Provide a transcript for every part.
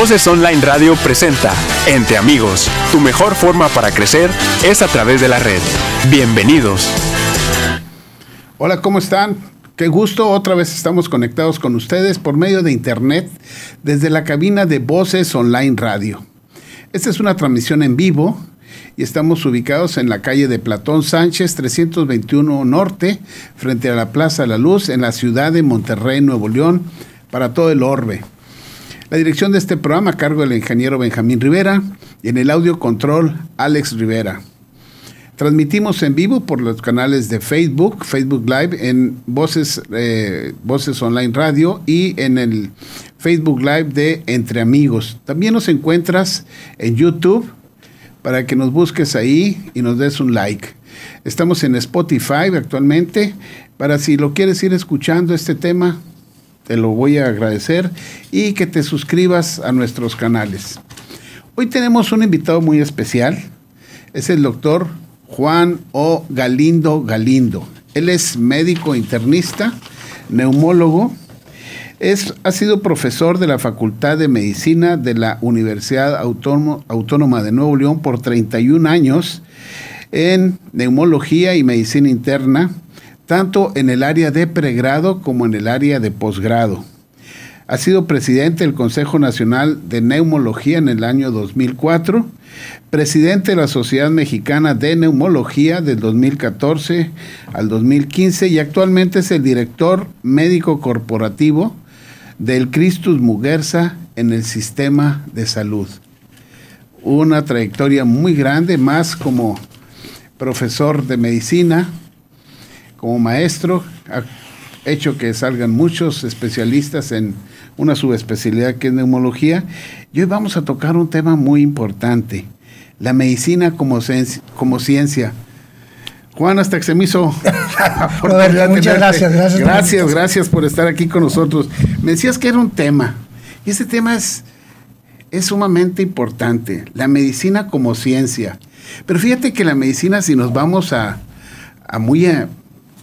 Voces Online Radio presenta Entre Amigos. Tu mejor forma para crecer es a través de la red. Bienvenidos. Hola, ¿cómo están? Qué gusto, otra vez estamos conectados con ustedes por medio de internet desde la cabina de Voces Online Radio. Esta es una transmisión en vivo y estamos ubicados en la calle de Platón Sánchez 321 Norte, frente a la Plaza La Luz, en la ciudad de Monterrey, Nuevo León, para todo el orbe. La dirección de este programa a cargo del ingeniero Benjamín Rivera y en el audio control Alex Rivera. Transmitimos en vivo por los canales de Facebook, Facebook Live, en Voces, eh, Voces Online Radio y en el Facebook Live de Entre Amigos. También nos encuentras en YouTube para que nos busques ahí y nos des un like. Estamos en Spotify actualmente. Para si lo quieres ir escuchando este tema, te lo voy a agradecer y que te suscribas a nuestros canales. Hoy tenemos un invitado muy especial. Es el doctor Juan O. Galindo Galindo. Él es médico internista, neumólogo. Es, ha sido profesor de la Facultad de Medicina de la Universidad Autónoma de Nuevo León por 31 años en neumología y medicina interna, tanto en el área de pregrado como en el área de posgrado. Ha sido presidente del Consejo Nacional de Neumología en el año 2004, presidente de la Sociedad Mexicana de Neumología del 2014 al 2015 y actualmente es el director médico corporativo del Christus Muguerza en el sistema de salud. Una trayectoria muy grande, más como profesor de medicina, como maestro, ha hecho que salgan muchos especialistas en una subespecialidad que es neumología. Y hoy vamos a tocar un tema muy importante, la medicina como, como ciencia. Juan, hasta que se me hizo. muchas gracias, gracias. Gracias, gracias por estar aquí con nosotros. Me decías que era un tema, y ese tema es, es sumamente importante, la medicina como ciencia. Pero fíjate que la medicina, si nos vamos a, a muy a,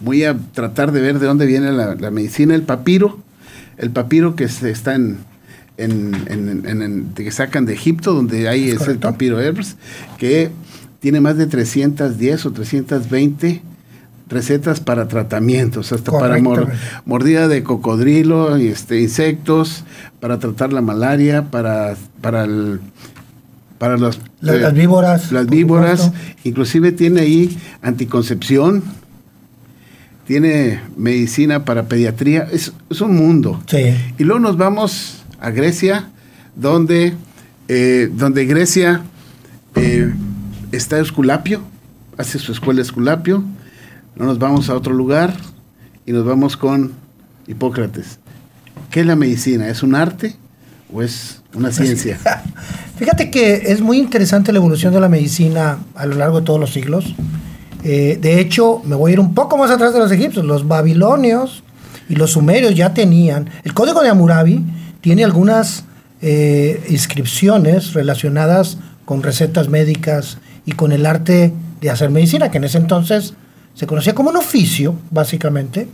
muy a tratar de ver de dónde viene la, la medicina, el papiro, el papiro que se está en, en, que sacan de Egipto, donde hay ¿Es, el papiro Herbs, que tiene más de 310 o 320 recetas para tratamientos, hasta para mordida de cocodrilo, este, insectos, para tratar la malaria, para, para, para las, eh, las víboras. Las víboras, inclusive tiene ahí anticoncepción, tiene medicina para pediatría, es, un mundo. Y luego nos vamos a Grecia, donde, eh, donde Grecia eh, está Esculapio, hace su escuela Esculapio, no nos vamos a otro lugar y nos vamos con Hipócrates. ¿Qué es la medicina? ¿Es un arte o es una ciencia? Fíjate que es muy interesante la evolución de la medicina a lo largo de todos los siglos. Eh, de hecho, me voy a ir un poco más atrás de los egipcios. Los babilonios y los sumerios ya tenían. El código de Hammurabi tiene algunas eh, inscripciones relacionadas con recetas médicas y con el arte de hacer medicina, que en ese entonces se conocía como un oficio, básicamente.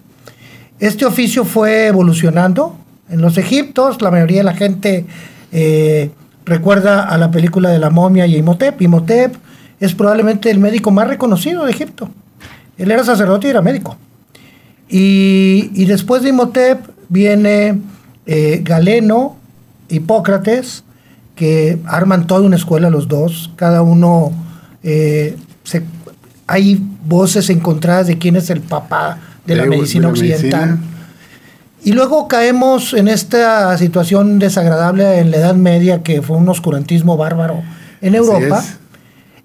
Este oficio fue evolucionando en los egiptos. La mayoría de la gente eh, recuerda a la película de la momia y Imhotep. Imhotep es probablemente el médico más reconocido de Egipto. Él era sacerdote y era médico. Y, después de Imhotep viene eh, Galeno, Hipócrates, que arman toda una escuela los dos. Cada uno, eh, hay voces encontradas de quién es el papá de la medicina occidental. Y luego caemos en esta situación desagradable en la Edad Media, que fue un oscurantismo bárbaro en Europa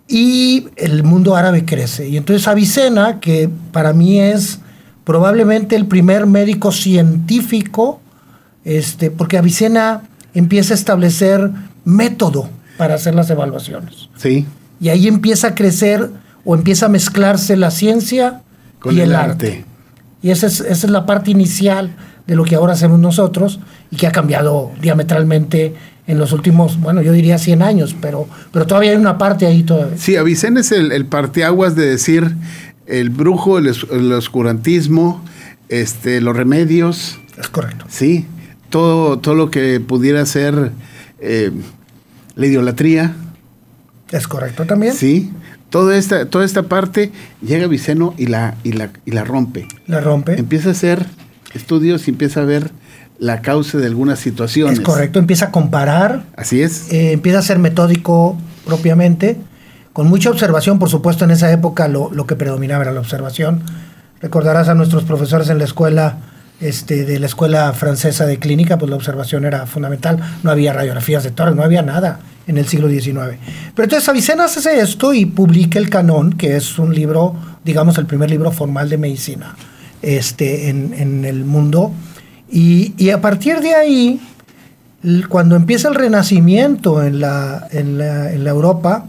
y el mundo árabe crece. Y entonces Avicena, que para mí es probablemente el primer médico científico, este, porque Avicena empieza a establecer método para hacer las evaluaciones. Sí. Y ahí empieza a crecer o empieza a mezclarse la ciencia con y el, arte. Y esa es, esa es la parte inicial de lo que ahora hacemos nosotros y que ha cambiado diametralmente en los últimos, bueno, yo diría 100 años, pero, pero todavía hay una parte ahí todavía. Sí, Avicena es el, el parteaguas de decir el brujo, el, oscurantismo, este, los remedios. Es correcto. Sí, todo, todo lo que pudiera ser eh, la idolatría. Es correcto también. Sí. Toda esta, toda esta parte llega Viceno y la, y la, y la rompe. La rompe. Empieza a hacer estudios y empieza a ver la causa de algunas situaciones. Es correcto, empieza a comparar. Así es. eh, empieza a ser metódico propiamente, con mucha observación, por supuesto, en esa época lo, lo que predominaba era la observación. Recordarás a nuestros profesores en la escuela, este, de la escuela francesa de clínica, pues la observación era fundamental. No había radiografías de tórax, no había nada en el siglo XIX. Pero entonces Avicena hace esto y publica el Canón, que es un libro, digamos, el primer libro formal de medicina este, en, en el mundo. Y, y, a partir de ahí, cuando empieza el renacimiento en la, en la, en la Europa,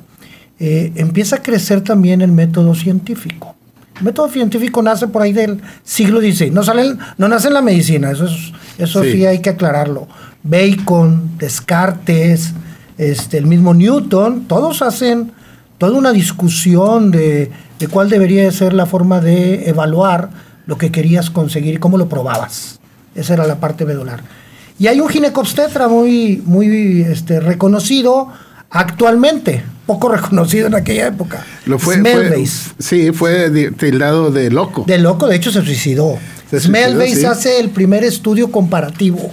eh, empieza a crecer también el método científico. El método científico nace por ahí del siglo XVI. No, sale, no nace en la medicina, eso, es, eso sí. sí hay que aclararlo. Bacon, Descartes, este, el mismo Newton, todos hacen toda una discusión de, de cuál debería ser la forma de evaluar lo que querías conseguir y cómo lo probabas. Esa era la parte medular. Y hay un ginecobstetra muy, muy este, reconocido actualmente, poco reconocido en aquella época. Lo fue, fue sí, fue tildado de loco. De loco, de hecho se suicidó. Sí. hace el primer estudio comparativo.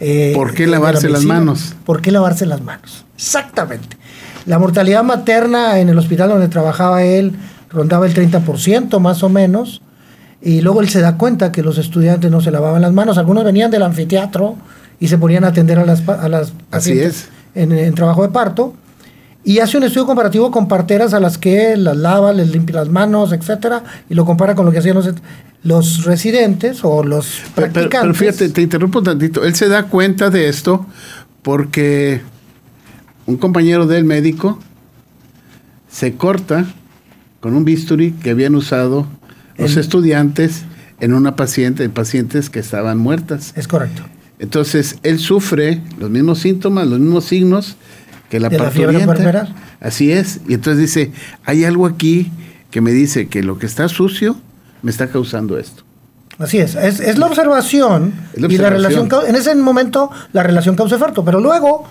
Eh, ¿Por qué lavarse la las manos? ¿Por qué lavarse las manos? Exactamente. La mortalidad materna en el hospital donde trabajaba él rondaba el 30% más o menos. Y luego él se da cuenta que los estudiantes no se lavaban las manos. Algunos venían del anfiteatro y se ponían a atender a las, a las Así es. En, en, trabajo de parto. Y hace un estudio comparativo con parteras a las que las lava, les limpia las manos, etcétera, y lo compara con lo que hacían los, los residentes o los practicantes. Pero, pero, fíjate, te interrumpo un tantito. Él se da cuenta de esto porque un compañero del médico se corta con un bisturí que habían usado los el, estudiantes en una paciente, pacientes que estaban muertas. Es correcto. Entonces, él sufre los mismos síntomas, los mismos signos que la parturienta. Así es. Y entonces dice, hay algo aquí que me dice que lo que está sucio me está causando esto. Así es, es, es, la, observación es la observación y la relación, en ese momento la relación causa-efecto, pero luego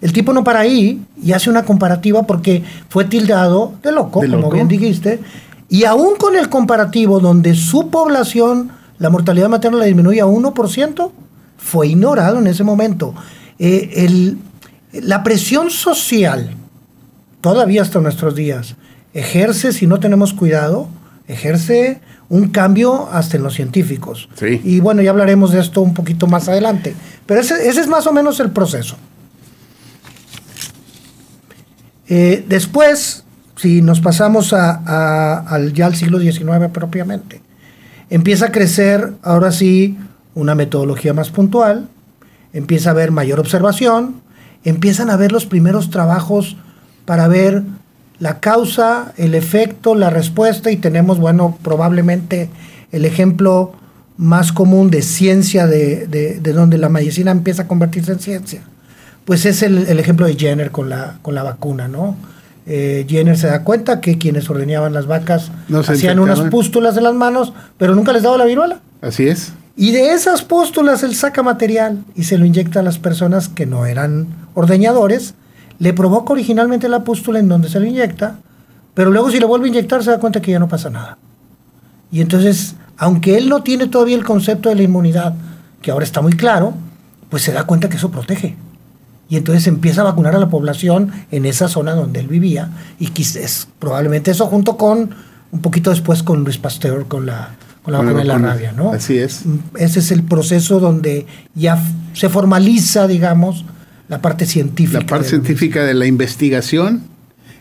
el tipo no para ahí y hace una comparativa porque fue tildado de loco, ¿De como bien dijiste, y aún con el comparativo donde su población, la mortalidad materna la disminuye a 1%, fue ignorado en ese momento. Eh, el, la presión social, todavía hasta nuestros días, ejerce, si no tenemos cuidado, ejerce un cambio hasta en los científicos. Sí. Y bueno, ya hablaremos de esto un poquito más adelante. Pero ese, ese es más o menos el proceso. Eh, después, si nos pasamos a, al, ya al siglo XIX propiamente, empieza a crecer ahora sí una metodología más puntual, empieza a haber mayor observación, empiezan a ver los primeros trabajos para ver la causa, el efecto, la respuesta y tenemos, bueno, probablemente el ejemplo más común de ciencia, de, de, de donde la medicina empieza a convertirse en ciencia, pues es el, el ejemplo de Jenner con la, con la vacuna, ¿no? Eh, Jenner se da cuenta que quienes ordeñaban las vacas No hacían infectaban. unas pústulas en las manos, pero nunca les daba la viruela. Así es. Y de esas pústulas él saca material y se lo inyecta a las personas que no eran ordeñadores. Le provoca originalmente la pústula en donde se lo inyecta, pero luego si le vuelve a inyectar se da cuenta que ya no pasa nada. Y entonces, aunque él no tiene todavía el concepto de la inmunidad, que ahora está muy claro, pues se da cuenta que eso protege. Y entonces empieza a vacunar a la población en esa zona donde él vivía. Y quizás, probablemente eso junto con, un poquito después con Luis Pasteur, con la, con la vacuna de la rabia, ¿no? Así es. Ese es el proceso donde ya se formaliza, digamos, la parte científica. La parte de científica de la investigación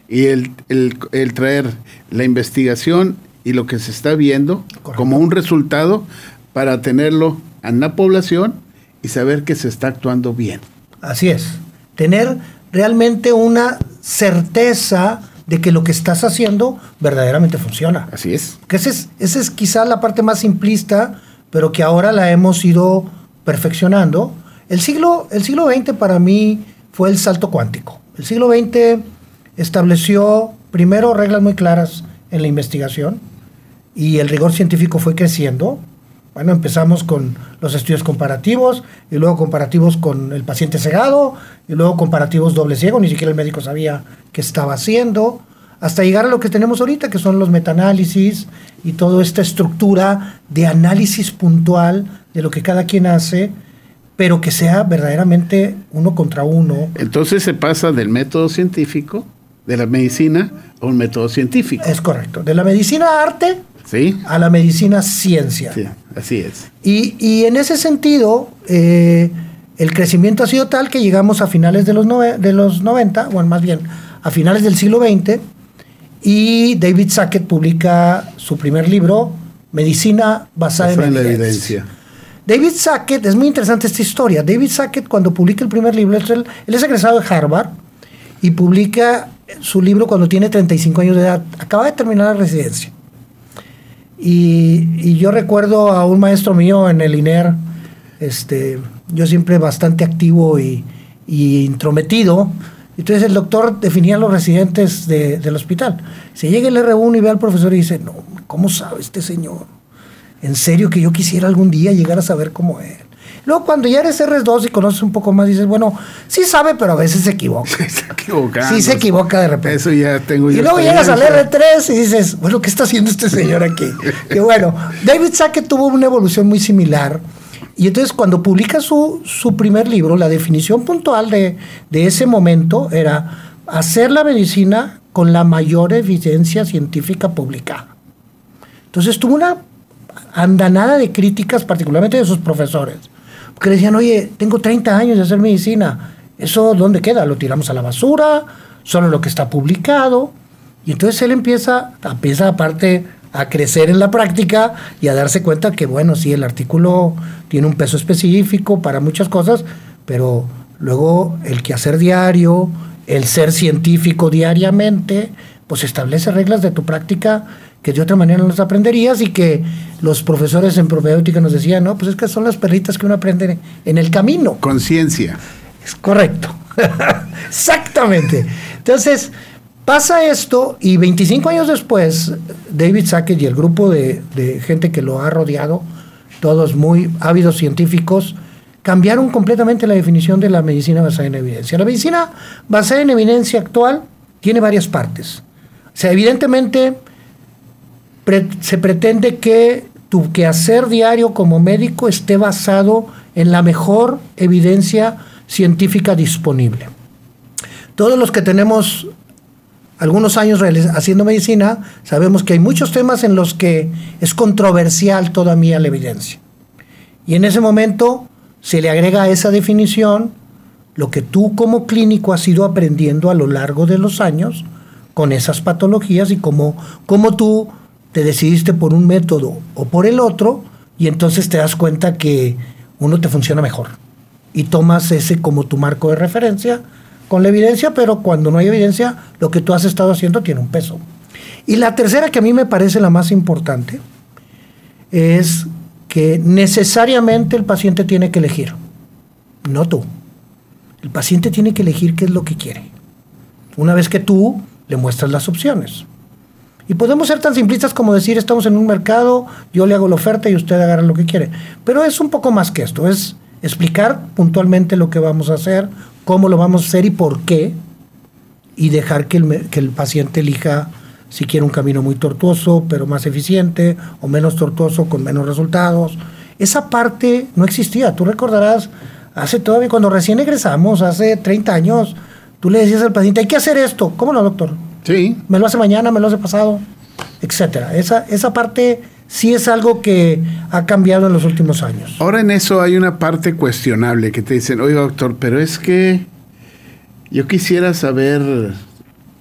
y el, el- el traer la investigación y lo que se está viendo Correcto. como un resultado para tenerlo en la población y saber que se está actuando bien. Así es. Tener realmente una certeza de que lo que estás haciendo verdaderamente funciona. Así es. Que esa es, esa es quizá la parte más simplista, pero que ahora la hemos ido perfeccionando. El siglo, el siglo XX para mí fue el salto cuántico. El siglo XX estableció primero reglas muy claras en la investigación y el rigor científico fue creciendo. Bueno, empezamos con los estudios comparativos y luego comparativos con el paciente cegado y luego comparativos doble ciego, ni siquiera el médico sabía qué estaba haciendo, hasta llegar a lo que tenemos ahorita, que son los metaanálisis y toda esta estructura de análisis puntual de lo que cada quien hace, pero que sea verdaderamente uno contra uno. Entonces se pasa del método científico, de la medicina, a un método científico. Es correcto, de la medicina arte ¿Sí? a la medicina ciencia. Sí, así es. Y, y en ese sentido, eh, el crecimiento ha sido tal que llegamos a finales de los, nove- de los 90, bueno, más bien a finales del siglo XX, y David Sackett publica su primer libro, Medicina basada, Basada en, en la evidencia. David Sackett, es muy interesante esta historia. David Sackett, cuando publica el primer libro, él, él es egresado de Harvard y publica su libro cuando tiene 35 años de edad. Acaba de terminar la residencia. Y, y yo recuerdo a un maestro mío en el INER, este, yo siempre bastante activo y, y intrometido. Entonces el doctor definía a los residentes de- del hospital. Se llega el R1 y ve al profesor y dice, no, ¿cómo sabe este señor? En serio que yo quisiera algún día llegar a saber cómo es. Luego cuando ya eres R2 y conoces un poco más, dices, bueno, sí sabe, pero a veces se equivoca. Se equivoca. Sí se equivoca de repente. Eso ya tengo Y yo. luego llegas al experiencia. R3 y dices, bueno, ¿qué está haciendo este señor aquí? que bueno, David Sackett tuvo una evolución muy similar. Y entonces cuando publica su, su primer libro, la definición puntual de, de ese momento era hacer la medicina con la mayor evidencia científica publicada. Entonces tuvo una andanada de críticas, particularmente de sus profesores. Le decían, oye, tengo 30 años de hacer medicina. ¿Eso dónde queda? ¿Lo tiramos a la basura? ¿Solo lo que está publicado? Y entonces él empieza, empieza aparte a crecer en la práctica y a darse cuenta que, bueno, sí, el artículo tiene un peso específico para muchas cosas, pero luego el quehacer diario, el ser científico diariamente, pues establece reglas de tu práctica que de otra manera no las aprenderías y que los profesores en propedéutica nos decían, no, pues es que son las perritas que uno aprende en el camino. Conciencia. Es correcto. Exactamente. Entonces, pasa esto y 25 años después, David Sackett y el grupo de, de gente que lo ha rodeado, todos muy ávidos científicos, cambiaron completamente la definición de la medicina basada en evidencia. La medicina basada en evidencia actual tiene varias partes. O sea, evidentemente se pretende que tu quehacer diario como médico esté basado en la mejor evidencia científica disponible. Todos los que tenemos algunos años haciendo medicina, sabemos que hay muchos temas en los que es controversial todavía la evidencia. Y en ese momento se le agrega a esa definición lo que tú como clínico has ido aprendiendo a lo largo de los años con esas patologías y cómo, cómo tú te decidiste por un método o por el otro y entonces te das cuenta que uno te funciona mejor y tomas ese como tu marco de referencia con la evidencia, pero cuando no hay evidencia, lo que tú has estado haciendo tiene un peso. Y la tercera que a mí me parece la más importante es que necesariamente el paciente tiene que elegir, no tú. El paciente tiene que elegir qué es lo que quiere. Una vez que tú le muestras las opciones. Y podemos ser tan simplistas como decir, estamos en un mercado, yo le hago la oferta y usted agarra lo que quiere. Pero es un poco más que esto, es explicar puntualmente lo que vamos a hacer, cómo lo vamos a hacer y por qué, y dejar que el, que el paciente elija si quiere un camino muy tortuoso, pero más eficiente, o menos tortuoso, con menos resultados. Esa parte no existía. Tú recordarás, hace todavía, cuando recién egresamos, hace 30 años, tú le decías al paciente, hay que hacer esto. ¿Cómo no, doctor? Sí. me lo hace mañana, me lo hace pasado, etcétera. Esa, esa parte sí es algo que ha cambiado en los últimos años. Ahora en eso hay una parte cuestionable que te dicen, oiga doctor, pero es que yo quisiera saber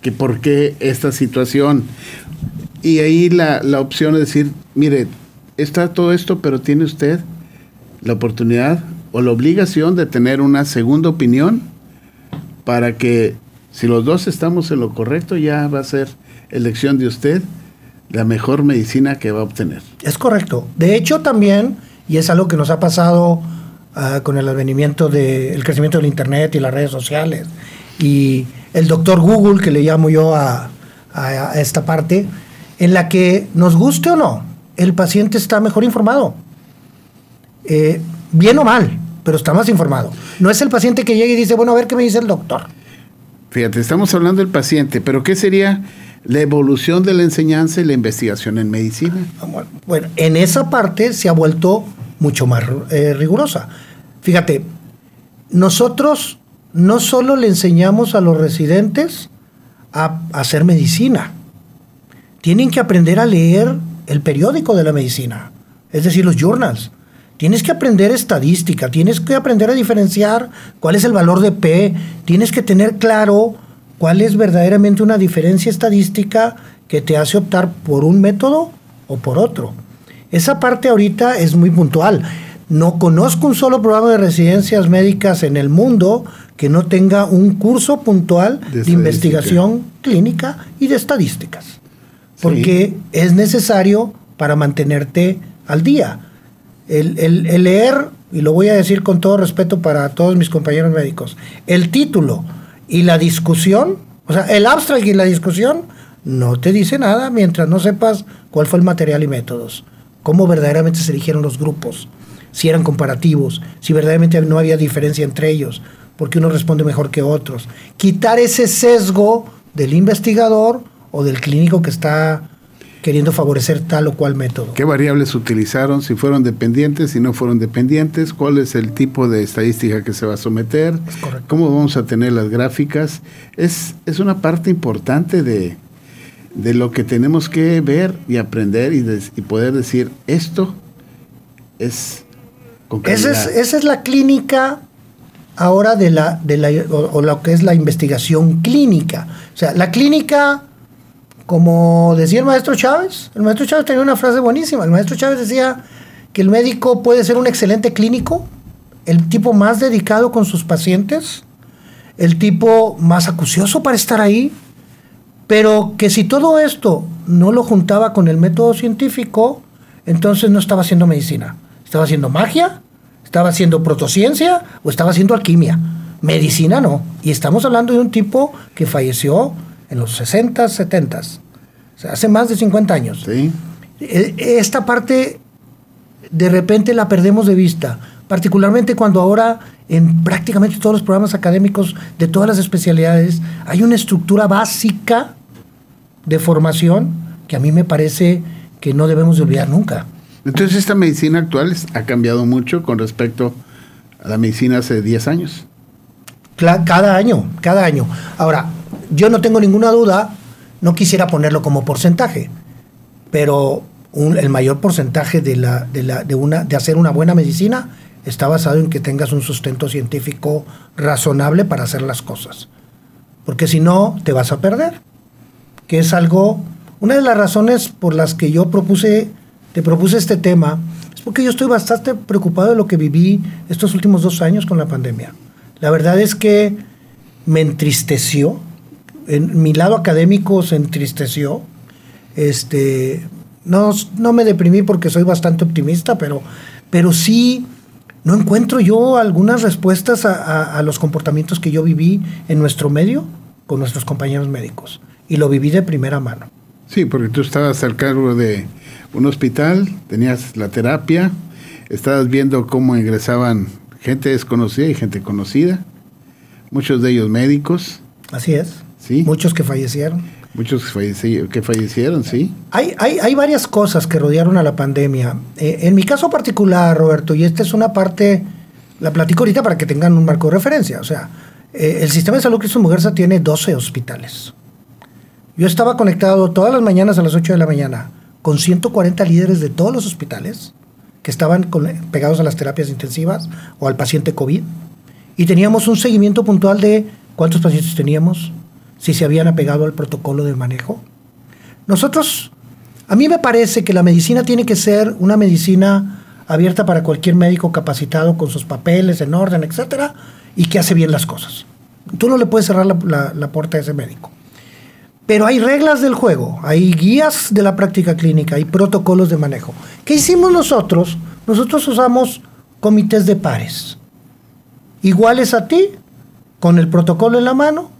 que por qué esta situación. Y ahí la, la opción es decir, mire, está todo esto, pero tiene usted la oportunidad o la obligación de tener una segunda opinión para que si los dos estamos en lo correcto, ya va a ser elección de usted la mejor medicina que va a obtener. Es correcto. De hecho, también, y es algo que nos ha pasado ah, con el advenimiento del crecimiento del Internet y las redes sociales, y el doctor Google, que le llamo yo a esta parte, en la que nos guste o no, el paciente está mejor informado. eh, bien o mal, pero está más informado. No es el paciente que llega y dice, bueno, a ver qué me dice el doctor. Fíjate, estamos hablando del paciente, pero ¿qué sería la evolución de la enseñanza y la investigación en medicina? Bueno, en esa parte se ha vuelto mucho más eh, rigurosa. Fíjate, nosotros no solo le enseñamos a los residentes a, hacer medicina, tienen que aprender a leer el periódico de la medicina, es decir, los journals. Tienes que aprender estadística, tienes que aprender a diferenciar cuál es el valor de P, tienes que tener claro cuál es verdaderamente una diferencia estadística que te hace optar por un método o por otro. Esa parte ahorita es muy puntual. No conozco un solo programa de residencias médicas en el mundo que no tenga un curso puntual de, investigación clínica y de estadísticas. Porque es necesario para mantenerte al día. El, el, leer, y lo voy a decir con todo respeto para todos mis compañeros médicos, el título y la discusión, o sea, el abstract y la discusión, no te dice nada mientras no sepas cuál fue el material y métodos, cómo verdaderamente se eligieron los grupos, si eran comparativos, si verdaderamente no había diferencia entre ellos, porque uno responde mejor que otros. Quitar ese sesgo del investigador o del clínico que está queriendo favorecer tal o cual método. ¿Qué variables utilizaron? Si fueron dependientes, si no fueron dependientes, cuál es el tipo de estadística que se va a someter, cómo vamos a tener las gráficas. Es, es una parte importante de, lo que tenemos que ver y aprender y, y poder decir, esto es esa es, esa es la clínica ahora de la, de la o, lo que es la investigación clínica. O sea, la clínica, como decía el maestro Chávez, el maestro Chávez tenía una frase buenísima. El maestro Chávez decía que el médico puede ser un excelente clínico, el tipo más dedicado con sus pacientes, el tipo más acucioso para estar ahí, pero que si todo esto no lo juntaba con el método científico, entonces no estaba haciendo medicina. ¿Estaba haciendo magia? ¿Estaba haciendo protociencia o estaba haciendo alquimia? Medicina no. Y estamos hablando de un tipo que falleció en los 60, 70, o sea, hace más de 50 años. Sí. E, esta parte de repente la perdemos de vista, particularmente cuando ahora en prácticamente todos los programas académicos de todas las especialidades hay una estructura básica de formación que a mí me parece que no debemos de olvidar nunca. Entonces esta medicina actual ha cambiado mucho con respecto a la medicina hace 10 años. Cada año, cada año. Ahora, yo no tengo ninguna duda, no quisiera ponerlo como porcentaje, pero el mayor porcentaje de, la, de, la, de, una, de hacer una buena medicina está basado en que tengas un sustento científico razonable para hacer las cosas. Porque si no, te vas a perder. Que es algo, una de las razones por las que yo propuse te propuse este tema es porque yo estoy bastante preocupado de lo que viví estos últimos dos años con la pandemia. La verdad es que me entristeció, en mi lado académico se entristeció. Este, no, no me deprimí porque soy bastante optimista, pero, pero sí no encuentro yo algunas respuestas a, a los comportamientos que yo viví en nuestro medio con nuestros compañeros médicos. Y lo viví de primera mano. Sí, porque tú estabas al cargo de un hospital, tenías la terapia, estabas viendo cómo ingresaban gente desconocida y gente conocida, muchos de ellos médicos. Así es. Sí. Muchos que fallecieron. Muchos que fallecieron, sí. Hay, hay, hay, varias cosas que rodearon a la pandemia. Eh, en mi caso particular, Roberto, y esta es una parte, la platico ahorita para que tengan un marco de referencia. O sea, eh, el sistema de salud Cristo Mujerza tiene 12 hospitales. Yo estaba conectado todas las mañanas a las 8 de la mañana con 140 líderes de todos los hospitales que estaban pegados a las terapias intensivas o al paciente COVID. Y teníamos un seguimiento puntual de cuántos pacientes teníamos, si se habían apegado al protocolo de manejo. Nosotros, a mí me parece que la medicina tiene que ser una medicina abierta para cualquier médico capacitado con sus papeles en orden, etcétera, y que hace bien las cosas. Tú no le puedes cerrar la, la puerta a ese médico. Pero hay reglas del juego, hay guías de la práctica clínica, hay protocolos de manejo. ¿Qué hicimos nosotros? Nosotros usamos comités de pares, iguales a ti, con el protocolo en la mano,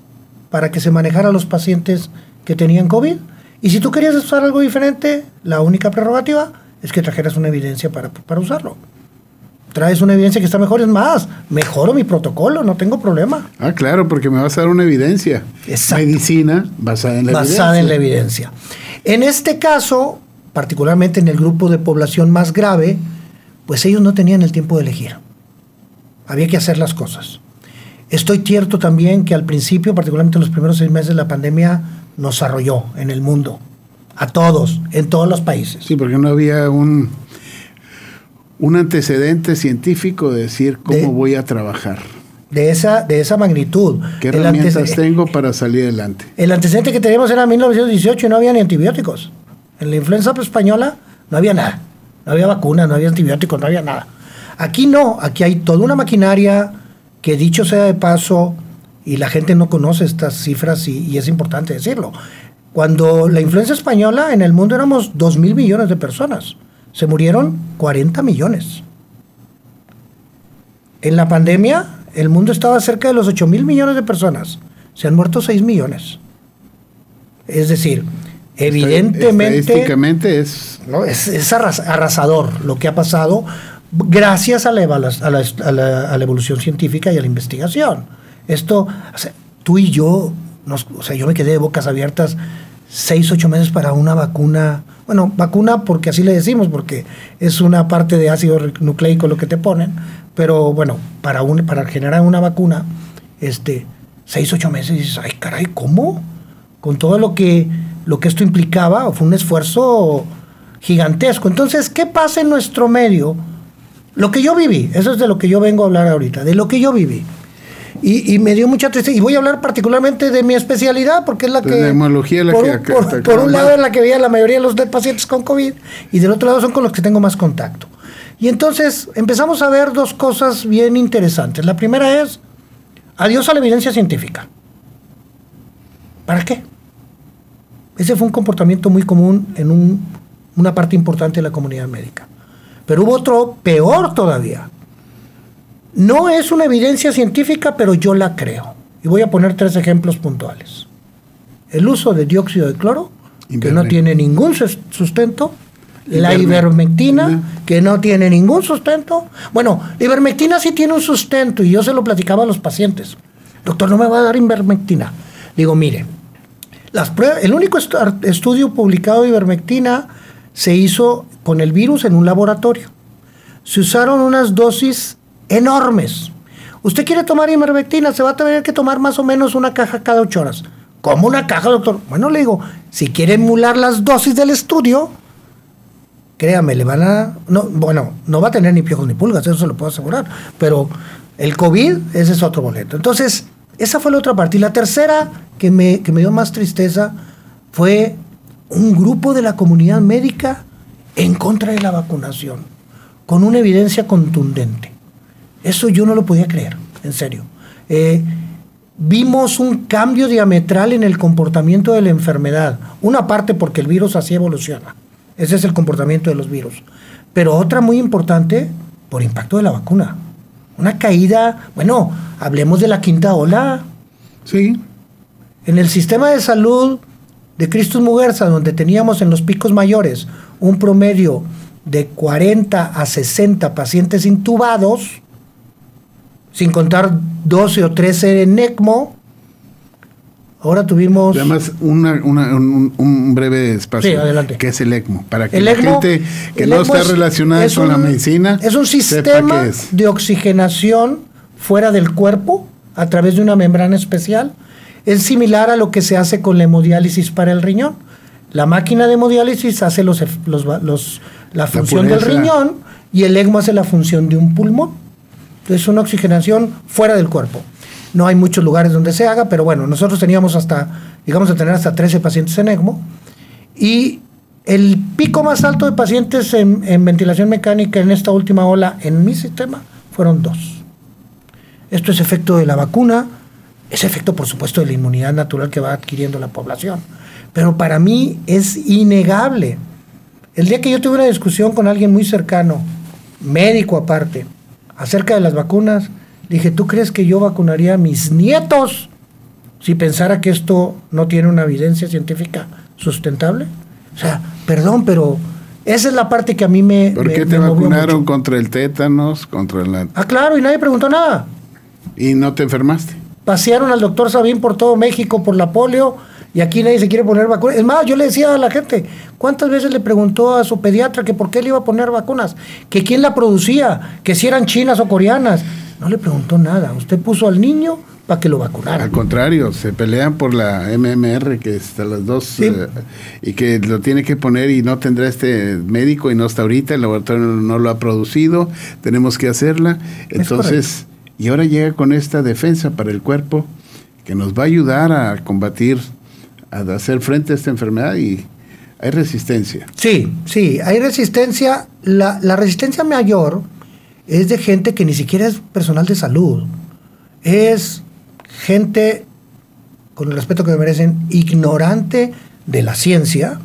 para que se manejara a los pacientes que tenían COVID. Y si tú querías usar algo diferente, la única prerrogativa es que trajeras una evidencia para, para usarlo. traes una evidencia que está mejor, es más, mejoro mi protocolo, no tengo problema. Ah, claro, porque me vas a dar una evidencia. Exacto. Medicina basada en la basada evidencia. en la evidencia. En este caso, particularmente en el grupo de población más grave, pues ellos no tenían el tiempo de elegir. Había que hacer las cosas. Estoy cierto también que al principio, particularmente en los primeros seis meses, la pandemia nos arrolló en el mundo. A todos, en todos los países. Sí, porque no había un, un antecedente científico de decir cómo De- voy a trabajar. De esa, de esa magnitud. ¿Qué El herramientas tengo para salir adelante? El antecedente que teníamos era 1918 y no había ni antibióticos. En la influenza española no había nada. No había vacunas, no había antibióticos, no había nada. Aquí no, aquí hay toda una maquinaria que dicho sea de paso, y la gente no conoce estas cifras y, y es importante decirlo. Cuando la influenza española en el mundo éramos 2 mil millones de personas, se murieron 40 millones. En la pandemia, el mundo estaba cerca de los 8 mil millones de personas. Se han muerto 6 millones. Es decir, evidentemente Estadísticamente es. ¿no? es, es arras- arrasador lo que ha pasado gracias a la, a a la- evolución científica y a la investigación. Esto, o sea, tú y yo, o sea, yo me quedé de bocas abiertas seis, ocho meses para una vacuna. Bueno, vacuna porque así le decimos, porque es una parte de ácido nucleico lo que te ponen, pero bueno, para, un, para generar una vacuna, este, seis, ocho meses, y dices, ay, caray, ¿cómo? Con todo lo que, lo que esto implicaba, fue un esfuerzo gigantesco. Entonces, ¿qué pasa en nuestro medio? Lo que yo viví, eso es de lo que yo vengo a hablar ahorita, de lo que yo viví. Y, y me dio mucha tristeza. Y voy a hablar particularmente de mi especialidad, porque es la que. la por, que un- acá por- un lado es la que veía la mayoría de los de- pacientes con COVID, y del otro lado son con los que tengo más contacto. Y entonces empezamos a ver dos cosas bien interesantes. La primera es, adiós a la evidencia científica. ¿Para qué? Ese fue un comportamiento muy común en un- una parte importante de la comunidad médica. Pero hubo otro peor todavía. No es una evidencia científica, pero yo la creo. Y voy a poner tres ejemplos puntuales. El uso de dióxido de cloro, que no tiene ningún sus- sustento. La Ivermec- ivermectina, que no tiene ningún sustento. Bueno, la ivermectina sí tiene un sustento y yo se lo platicaba a los pacientes. Doctor, no me va a dar ivermectina. Digo, mire, las pruebas, el único estudio publicado de ivermectina se hizo con el virus en un laboratorio. Se usaron unas dosis enormes. Usted quiere tomar ivermectina, se va a tener que tomar más o menos una caja cada ocho horas. ¿Cómo una caja, doctor? Bueno, le digo, si quiere emular las dosis del estudio, créame, le van a... No, bueno, no va a tener ni piojos ni pulgas, eso se lo puedo asegurar. Pero el COVID, ese es otro boleto. Entonces, esa fue la otra parte. Y la tercera que me, que me dio más tristeza fue un grupo de la comunidad médica en contra de la vacunación, con una evidencia contundente. Eso yo no lo podía creer, en serio. Eh, vimos un cambio diametral en el comportamiento de la enfermedad. Una parte porque el virus así evoluciona. Ese es el comportamiento de los virus. Pero otra muy importante por impacto de la vacuna. Una caída, bueno, hablemos de la quinta ola. Sí, En el sistema de salud de Cristus Muguerza, donde teníamos en los picos mayores un promedio de 40 a 60 pacientes intubados, sin contar 12 o 13 en ECMO, ahora tuvimos... además una, una- un, un breve espacio Sí, adelante. que es el ECMO, para que El la ECMO, gente que no está es- relacionada es con la medicina Es un sistema es. de oxigenación fuera del cuerpo a través de una membrana especial. Es similar a lo que se hace con la hemodiálisis para el riñón. La máquina de hemodiálisis hace los, los la función del riñón y el ECMO hace la función de un pulmón. Entonces, una oxigenación fuera del cuerpo. No hay muchos lugares donde se haga, pero bueno, nosotros teníamos hasta, digamos, a tener hasta 13 pacientes en ECMO. Y el pico más alto de pacientes en, en ventilación mecánica en esta última ola en mi sistema fueron dos. Esto es efecto de la vacuna, es efecto, por supuesto, de la inmunidad natural que va adquiriendo la población. Pero para mí es innegable. El día que yo tuve una discusión con alguien muy cercano, médico aparte, acerca de las vacunas, dije, ¿tú crees que yo vacunaría a mis nietos si pensara que esto no tiene una evidencia científica sustentable? O sea, perdón, pero Esa es la parte que a mí me. ¿Por qué me te vacunaron mucho. contra el tétanos, contra la... Ah, claro, y nadie preguntó nada. y no te enfermaste? Pasearon al doctor Sabín por todo México por la polio y aquí nadie se quiere poner vacunas. Es más, yo le decía a la gente, ¿cuántas veces le preguntó a su pediatra que por qué le iba a poner vacunas? Que quién la producía, que si eran chinas o coreanas. No le preguntó nada. Usted puso al niño para que lo Al vacunaran. contrario, se pelean por la MMR, que está las dos, Sí. eh, y que lo tiene que poner y no tendrá este médico y no está ahorita, el laboratorio no lo ha producido, tenemos que hacerla. Entonces, y ahora llega con esta defensa para el cuerpo que nos va a ayudar a combatir, a hacer frente a esta enfermedad y hay resistencia. Sí, sí, hay resistencia. La, la resistencia mayor es de gente que ni siquiera es personal de salud. Es gente, con el respeto que me merecen, ignorante de la ciencia,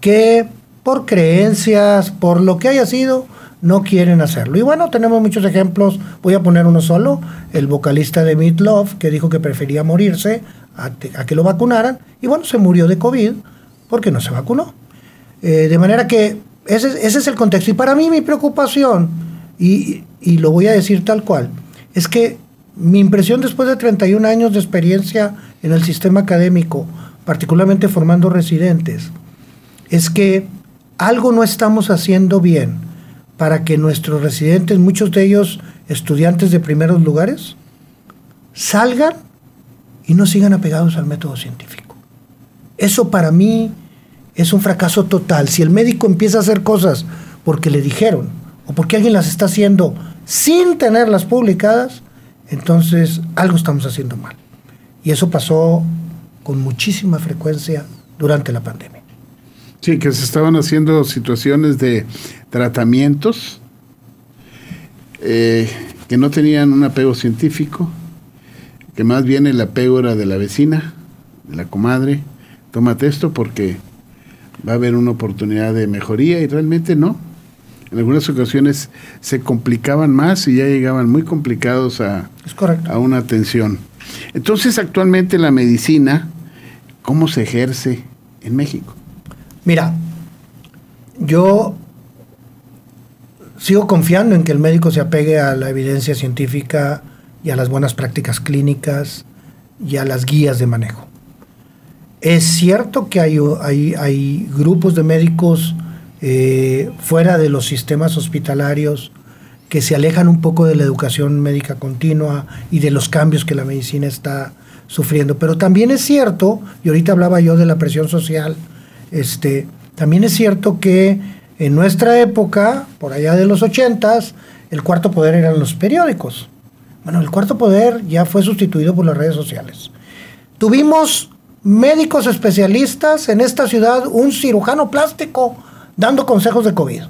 que por creencias, por lo que haya sido, no quieren hacerlo. Y bueno, tenemos muchos ejemplos. Voy a poner uno solo. El vocalista de Meat Love, que dijo que prefería morirse a, que lo vacunaran. Y bueno, se murió de COVID porque no se vacunó. Eh, de manera que ese, es- ese es el contexto. Y para mí mi preocupación, y, y lo voy a decir tal cual, es que mi impresión después de 31 años de experiencia en el sistema académico, particularmente formando residentes, es que algo no estamos haciendo bien para que nuestros residentes, muchos de ellos estudiantes de primeros lugares, salgan y no sigan apegados al método científico. Eso para mí es un fracaso total. Si el médico empieza a hacer cosas porque le dijeron o porque alguien las está haciendo sin tenerlas publicadas, entonces algo estamos haciendo mal. Y eso pasó con muchísima frecuencia durante la pandemia. Sí, que se estaban haciendo situaciones de tratamientos eh, que no tenían un apego científico, que más bien el apego era de la vecina, de la comadre, tómate esto porque va a haber una oportunidad de mejoría y realmente no. En algunas ocasiones se complicaban más y ya llegaban muy complicados a, a una atención. Entonces, actualmente la medicina, ¿cómo se ejerce en México? Mira, yo sigo confiando en que el médico se apegue a la evidencia científica y a las buenas prácticas clínicas y a las guías de manejo. Es cierto que hay, hay, hay grupos de médicos eh, fuera de los sistemas hospitalarios que se alejan un poco de la educación médica continua y de los cambios que la medicina está sufriendo. Pero también es cierto, y ahorita hablaba yo de la presión social, este, también es cierto que en nuestra época, por allá de los ochentas, el cuarto poder eran los periódicos. Bueno, el cuarto poder ya fue sustituido por las redes sociales. Tuvimos médicos especialistas en esta ciudad, un cirujano plástico dando consejos de COVID.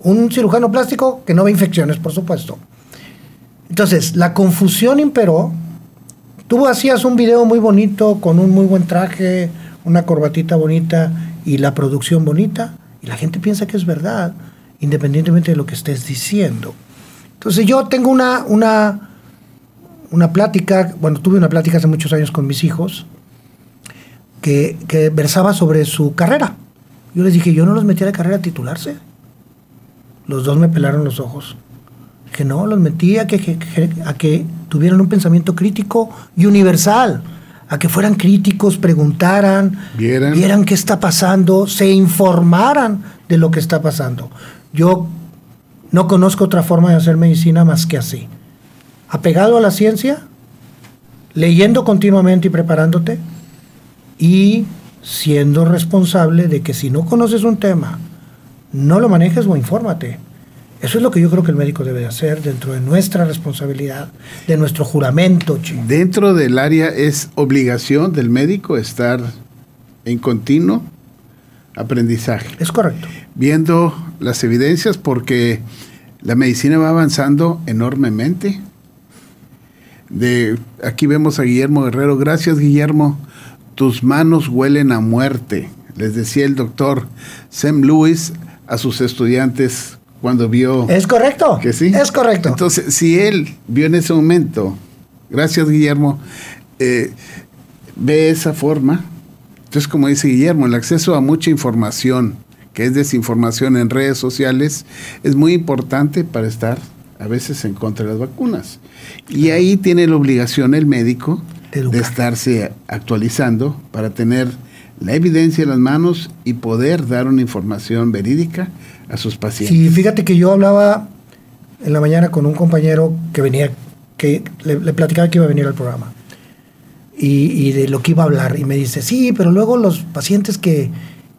Un cirujano plástico que no ve infecciones, por supuesto. Entonces, la confusión imperó. Tú hacías un video muy bonito, con un muy buen traje, una corbatita bonita y la producción bonita, y la gente piensa que es verdad, independientemente de lo que estés diciendo. Entonces yo tengo una, una, una plática, bueno, tuve una plática hace muchos años con mis hijos, que, que versaba sobre su carrera. Yo les dije, yo no los metí a la carrera a titularse. Los dos me pelaron los ojos. Que no, los metí a que, a que tuvieran un pensamiento crítico y universal, a que fueran críticos, preguntaran, Vieran. vieran qué está pasando, se informaran de lo que está pasando. Yo no conozco otra forma de hacer medicina más que así. Apegado a la ciencia, leyendo continuamente y preparándote, y siendo responsable de que si no conoces un tema, no lo manejes o infórmate. Eso es lo que yo creo que el médico debe de hacer dentro de nuestra responsabilidad, de nuestro juramento. Dentro del área es obligación del médico estar en continuo aprendizaje, Es correcto. viendo las evidencias porque la medicina va avanzando enormemente. De aquí vemos a Guillermo Guerrero. Gracias, Guillermo. Tus manos huelen a muerte, les decía el doctor Sam Lewis a sus estudiantes cuando vio Es correcto. que sí. Es correcto. Entonces, si él vio en ese momento, gracias Guillermo, eh, ve esa forma, Entonces, como dice Guillermo, el acceso a mucha información, que es desinformación en redes sociales, es muy importante para estar a veces en contra de las vacunas. Y ahí tiene la obligación el médico de, estarse actualizando para tener la evidencia en las manos y poder dar una información verídica a sus pacientes. Sí, fíjate que yo hablaba en la mañana con un compañero que venía, que le, platicaba que iba a venir al programa y, de lo que iba a hablar. Y me dice, sí, pero luego los pacientes que,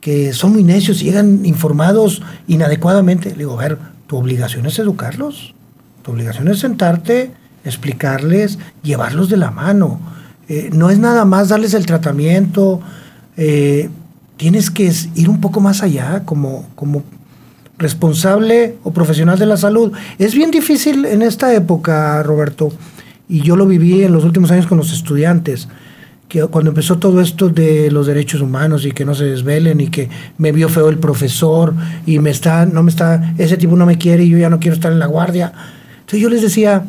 que son muy necios y llegan informados inadecuadamente. Le digo, a ver, tu obligación es educarlos. Tu obligación es sentarte, explicarles, llevarlos de la mano. Eh, no es nada más darles el tratamiento. Eh, tienes que ir un poco más allá como, como responsable o profesional de la salud. Es bien difícil en esta época, Roberto, y yo lo viví en los últimos años con los estudiantes, que cuando empezó todo esto de los derechos humanos y que no se desvelen y que me vio feo el profesor y me está, no me está, ese tipo no me quiere y yo ya no quiero estar en la guardia. Entonces yo les decía,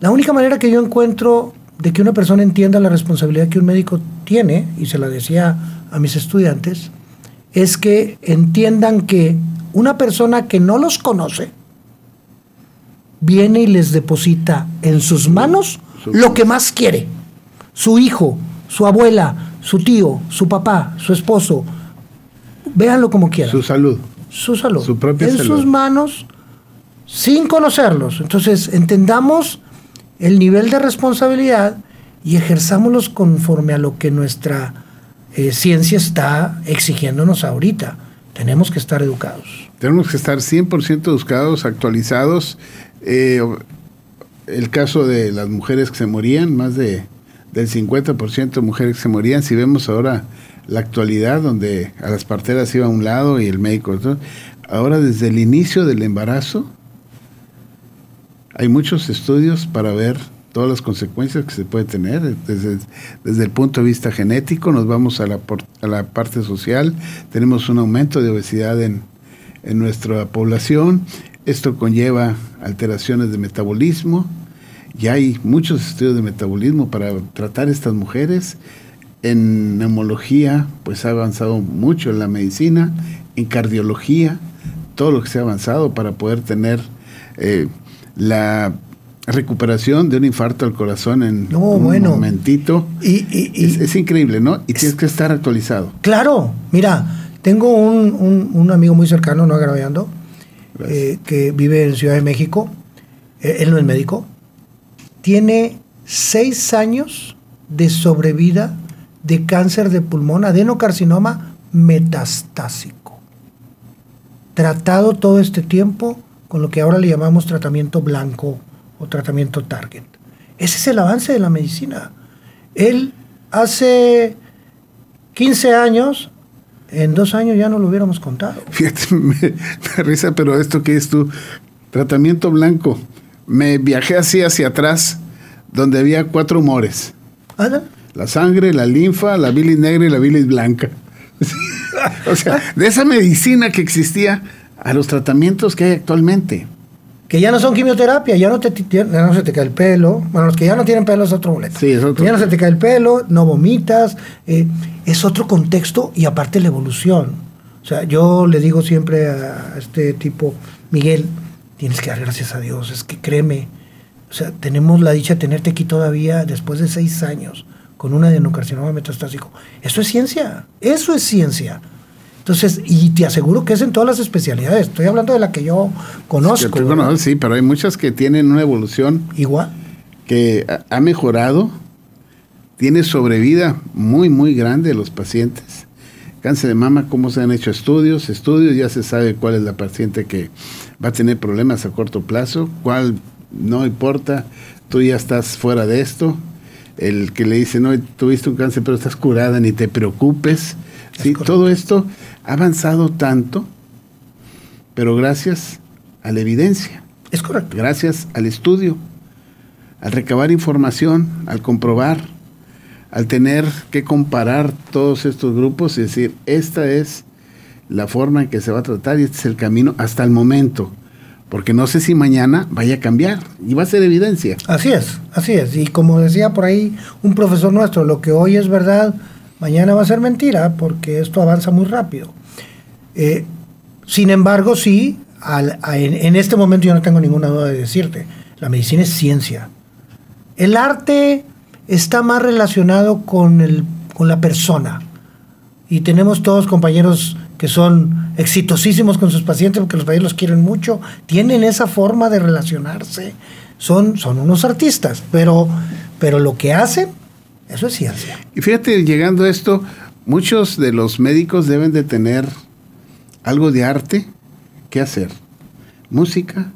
la única manera que yo encuentro de que una persona entienda la responsabilidad que un médico tiene, y se la decía a mis estudiantes, es que entiendan que una persona que no los conoce viene y les deposita en sus manos lo que más quiere. Su hijo, su abuela, su tío, su papá, su esposo. Véanlo como quieran. Su salud. Su salud. Su propia en sus manos sin conocerlos. Entonces, entendamos el nivel de responsabilidad y ejerzámoslos conforme a lo que nuestra eh, ciencia está exigiéndonos ahorita. Tenemos que estar educados. Tenemos que estar 100% educados, actualizados. Eh, el caso de las mujeres que se morían, más de del 50% de mujeres que se morían, si vemos ahora la actualidad donde a las parteras iba a un lado y el médico otro, ahora desde el inicio del embarazo hay muchos estudios para ver todas las consecuencias que se puede tener desde, desde el punto de vista genético, nos vamos a la, a la parte social, tenemos un aumento de obesidad en, en nuestra población, esto conlleva alteraciones de metabolismo, y hay muchos estudios de metabolismo para tratar estas mujeres. En neumología, pues ha avanzado mucho en la medicina, en cardiología, todo lo que se ha avanzado para poder tener eh, la recuperación de un infarto al corazón en un momentito. Y, es, increíble, ¿no? Y tienes que estar actualizado. Claro, mira, tengo un, amigo muy cercano, no agraviando, eh, que vive en Ciudad de México. Eh, él no es médico. Tiene seis años de sobrevida de cáncer de pulmón, adenocarcinoma metastásico. Tratado todo este tiempo con lo que ahora le llamamos tratamiento blanco o tratamiento target. Ese es el avance de la medicina. Él hace 15 años, en dos años ya no lo hubiéramos contado. Fíjate, me, risa, pero esto que es tu tratamiento blanco. Me viajé así hacia atrás, donde había cuatro humores. ¿Ah, La sangre, la linfa, la bilis negra y la bilis blanca. o sea, de esa medicina que existía a los tratamientos que hay actualmente que ya no son quimioterapia, ya no, te, no se te cae el pelo. Bueno, los que ya no tienen pelo es otro boleto. Sí, es otro. Ya no se te cae el pelo, no vomitas. Eh, es otro contexto y aparte la evolución. O sea, yo le digo siempre a este tipo, Miguel, tienes que dar gracias a Dios, es que créeme. O sea, tenemos la dicha de tenerte aquí todavía después de seis años con un adenocarcinoma metastásico. Eso es ciencia, eso es ciencia. Entonces, y te aseguro que es en todas las especialidades. Estoy hablando de la que yo conozco. sí, pero hay muchas que tienen una evolución. Igual. Que ha mejorado, tiene sobrevida muy, muy grande los pacientes. Cáncer de mama, cómo se han hecho estudios, estudios, ya se sabe cuál es la paciente que va a tener problemas a corto plazo, cuál no importa, tú ya estás fuera de esto. El que le dice, no, tuviste un cáncer, pero estás curada, ni te preocupes. Sí, todo esto ha avanzado tanto, pero gracias a la evidencia. Es correcto. Gracias al estudio, al recabar información, al comprobar, al tener que comparar todos estos grupos y decir, esta es la forma en que se va a tratar y este es el camino hasta el momento. Porque no sé si mañana vaya a cambiar y va a ser evidencia. Así es, así es. Y como decía por ahí un profesor nuestro, lo que hoy es verdad, mañana va a ser mentira porque esto avanza muy rápido. Eh, sin embargo, sí, en, este momento yo no tengo ninguna duda de decirte, la medicina es ciencia. El arte está más relacionado con, el, con la persona. Y tenemos todos compañeros que son exitosísimos con sus pacientes porque los pacientes los quieren mucho, tienen esa forma de relacionarse, son, son unos artistas, pero, pero lo que hacen, eso es ciencia. Y fíjate, llegando a esto, muchos de los médicos deben de tener algo de arte que hacer. Música,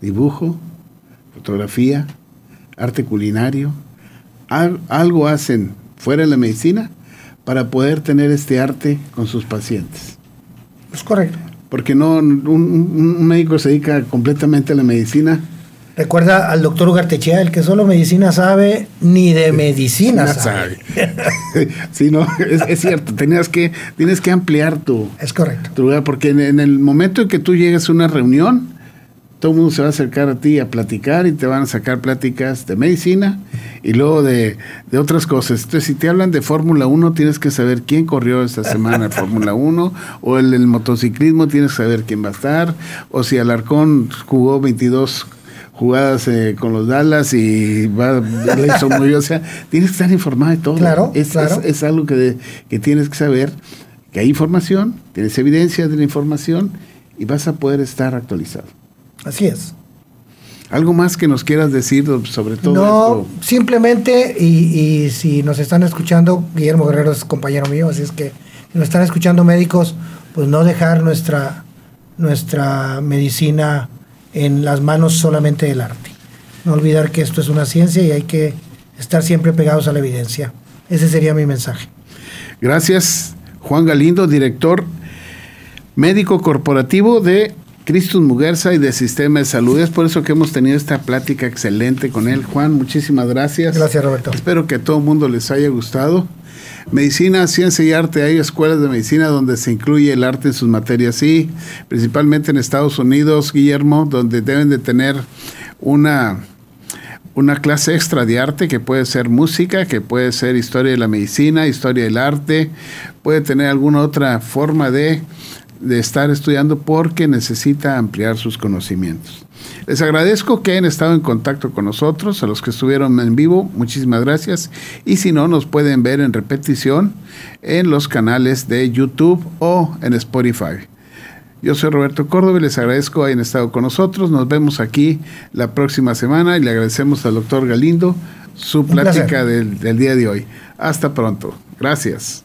dibujo, fotografía, arte culinario. algo hacen fuera de la medicina para poder tener este arte con sus pacientes. Es correcto. Porque no un médico se dedica completamente a la medicina Recuerda al doctor Ugartechea, el que solo medicina sabe, ni de medicina sabe. sí, no, es, cierto, tenías que, tienes que ampliar tu, es correcto. tu lugar, porque en, el momento en que tú llegues a una reunión, todo el mundo se va a acercar a ti a platicar y te van a sacar pláticas de medicina y luego de, de otras cosas. Entonces, si te hablan de Fórmula 1, tienes que saber quién corrió esta semana en Fórmula 1, o el, el, motociclismo, tienes que saber quién va a estar, o si Alarcón jugó 22 jugadas eh, con los Dallas y va, muy, o sea, tienes que estar informado de todo. Claro, es, claro. es, algo que, que, tienes que saber, que hay información, tienes evidencia de la información y vas a poder estar actualizado. Así es. ¿Algo más que nos quieras decir sobre todo no, simplemente, y, y, si nos están escuchando, Guillermo Guerrero es compañero mío, así es que si nos están escuchando médicos, pues no dejar nuestra, nuestra medicina en las manos solamente del arte. No olvidar que esto es una ciencia y hay que estar siempre pegados a la evidencia. Ese sería mi mensaje. Gracias, Juan Galindo, director médico corporativo de Cristus Muguerza y de Sistema de Salud. Es por eso que hemos tenido esta plática excelente con él. Juan, muchísimas gracias. Gracias, Roberto. Espero que a todo el mundo les haya gustado. Medicina, ciencia y arte. Hay escuelas de medicina donde se incluye el arte en sus materias, sí, principalmente en Estados Unidos, Guillermo, donde deben de tener una, una clase extra de arte que puede ser música, que puede ser historia de la medicina, historia del arte, puede tener alguna otra forma de, de estar estudiando porque necesita ampliar sus conocimientos. Les agradezco que hayan estado en contacto con nosotros, a los que estuvieron en vivo, muchísimas gracias. Y si no, nos pueden ver en repetición en los canales de YouTube o en Spotify. Yo soy Roberto Córdoba y les agradezco que hayan estado con nosotros. Nos vemos aquí la próxima semana y le agradecemos al doctor Galindo su plática del, del día de hoy. Hasta pronto. Gracias.